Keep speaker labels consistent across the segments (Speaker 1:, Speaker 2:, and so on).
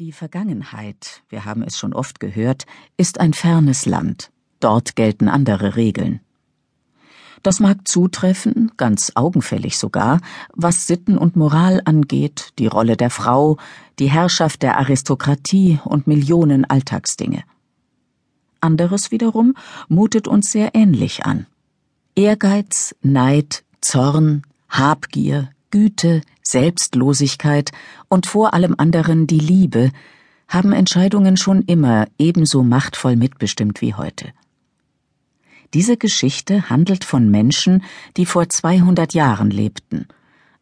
Speaker 1: Die Vergangenheit, wir haben es schon oft gehört, ist ein fernes Land. Dort gelten andere Regeln. Das mag zutreffen, ganz augenfällig sogar, was Sitten und Moral angeht, die Rolle der Frau, die Herrschaft der Aristokratie und Millionen Alltagsdinge. Anderes wiederum mutet uns sehr ähnlich an. Ehrgeiz, Neid, Zorn, Habgier, Güte, Selbstlosigkeit und vor allem anderen die Liebe haben Entscheidungen schon immer ebenso machtvoll mitbestimmt wie heute. Diese Geschichte handelt von Menschen, die vor 200 Jahren lebten,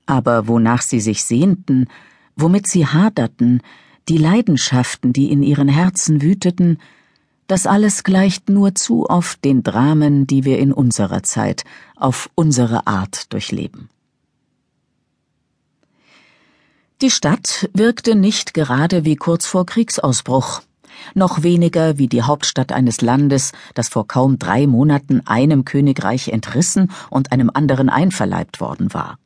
Speaker 1: aber wonach sie sich sehnten, womit sie haderten, die Leidenschaften, die in ihren Herzen wüteten, das alles gleicht nur zu oft den Dramen, die wir in unserer Zeit auf unsere Art durchleben. Die Stadt wirkte nicht gerade wie kurz vor Kriegsausbruch, noch weniger wie die Hauptstadt eines Landes, das vor kaum drei Monaten einem Königreich entrissen und einem anderen einverleibt worden war.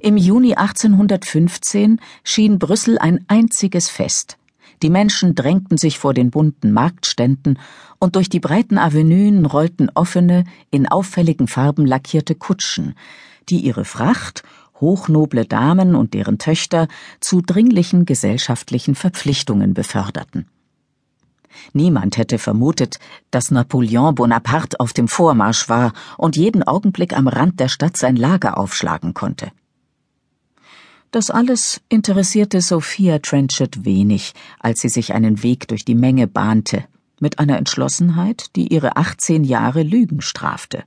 Speaker 1: Im Juni 1815 schien Brüssel ein einziges Fest. Die Menschen drängten sich vor den bunten Marktständen, und durch die breiten Avenuen rollten offene, in auffälligen Farben lackierte Kutschen, die ihre Fracht hochnoble Damen und deren Töchter zu dringlichen gesellschaftlichen Verpflichtungen beförderten. Niemand hätte vermutet, dass Napoleon Bonaparte auf dem Vormarsch war und jeden Augenblick am Rand der Stadt sein Lager aufschlagen konnte. Das alles interessierte Sophia Trenchard wenig, als sie sich einen Weg durch die Menge bahnte, mit einer Entschlossenheit, die ihre 18 Jahre Lügen strafte.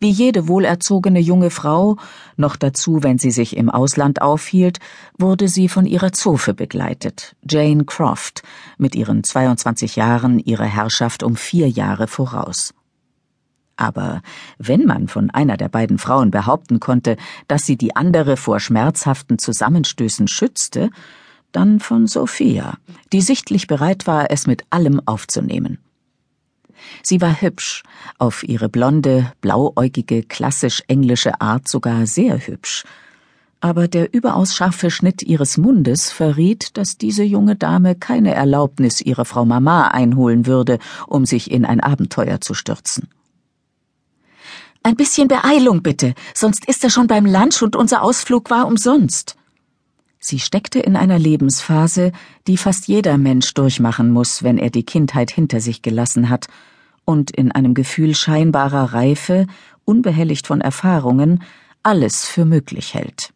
Speaker 1: Wie jede wohlerzogene junge Frau, noch dazu, wenn sie sich im Ausland aufhielt, wurde sie von ihrer Zofe begleitet, Jane Croft, mit ihren 22 Jahren ihrer Herrschaft um vier Jahre voraus. Aber wenn man von einer der beiden Frauen behaupten konnte, dass sie die andere vor schmerzhaften Zusammenstößen schützte, dann von Sophia, die sichtlich bereit war, es mit allem aufzunehmen. Sie war hübsch, auf ihre blonde, blauäugige, klassisch englische Art sogar sehr hübsch. Aber der überaus scharfe Schnitt ihres Mundes verriet, dass diese junge Dame keine Erlaubnis ihrer Frau Mama einholen würde, um sich in ein Abenteuer zu stürzen. Ein bisschen Beeilung bitte, sonst ist er schon beim Lunch und unser Ausflug war umsonst. Sie steckte in einer Lebensphase, die fast jeder Mensch durchmachen muss, wenn er die Kindheit hinter sich gelassen hat und in einem Gefühl scheinbarer Reife, unbehelligt von Erfahrungen, alles für möglich hält.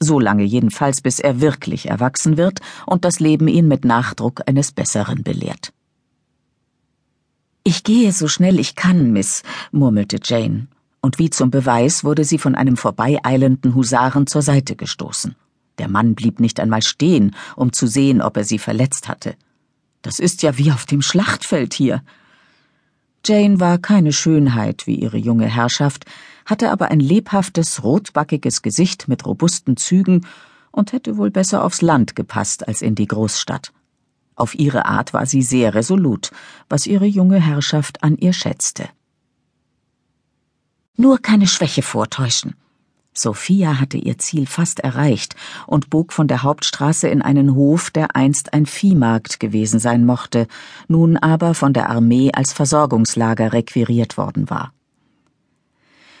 Speaker 1: So lange jedenfalls, bis er wirklich erwachsen wird und das Leben ihn mit Nachdruck eines Besseren belehrt. Ich gehe so schnell ich kann, Miss, murmelte Jane, und wie zum Beweis wurde sie von einem vorbeieilenden Husaren zur Seite gestoßen. Der Mann blieb nicht einmal stehen, um zu sehen, ob er sie verletzt hatte. Das ist ja wie auf dem Schlachtfeld hier. Jane war keine Schönheit wie ihre junge Herrschaft, hatte aber ein lebhaftes, rotbackiges Gesicht mit robusten Zügen und hätte wohl besser aufs Land gepasst als in die Großstadt. Auf ihre Art war sie sehr resolut, was ihre junge Herrschaft an ihr schätzte. Nur keine Schwäche vortäuschen. Sophia hatte ihr Ziel fast erreicht und bog von der Hauptstraße in einen Hof, der einst ein Viehmarkt gewesen sein mochte, nun aber von der Armee als Versorgungslager requiriert worden war.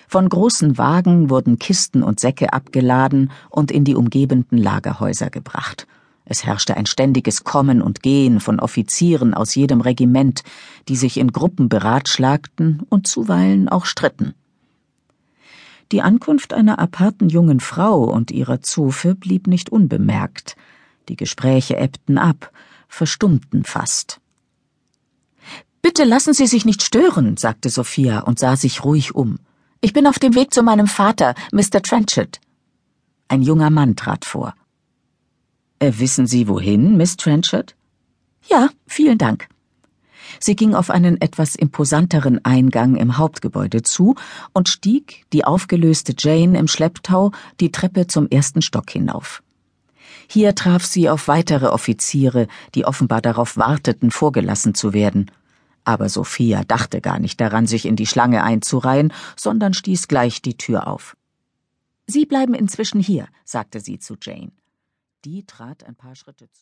Speaker 1: Von großen Wagen wurden Kisten und Säcke abgeladen und in die umgebenden Lagerhäuser gebracht. Es herrschte ein ständiges Kommen und Gehen von Offizieren aus jedem Regiment, die sich in Gruppen beratschlagten und zuweilen auch stritten. Die Ankunft einer aparten jungen Frau und ihrer Zofe blieb nicht unbemerkt. Die Gespräche ebbten ab, verstummten fast. Bitte lassen Sie sich nicht stören, sagte Sophia und sah sich ruhig um. Ich bin auf dem Weg zu meinem Vater, Mr. Trenchard. Ein junger Mann trat vor. Äh, wissen Sie wohin, Miss Trenchard? Ja, vielen Dank. Sie ging auf einen etwas imposanteren Eingang im Hauptgebäude zu und stieg, die aufgelöste Jane im Schlepptau, die Treppe zum ersten Stock hinauf. Hier traf sie auf weitere Offiziere, die offenbar darauf warteten, vorgelassen zu werden. Aber Sophia dachte gar nicht daran, sich in die Schlange einzureihen, sondern stieß gleich die Tür auf. Sie bleiben inzwischen hier, sagte sie zu Jane. Die trat ein paar Schritte zurück.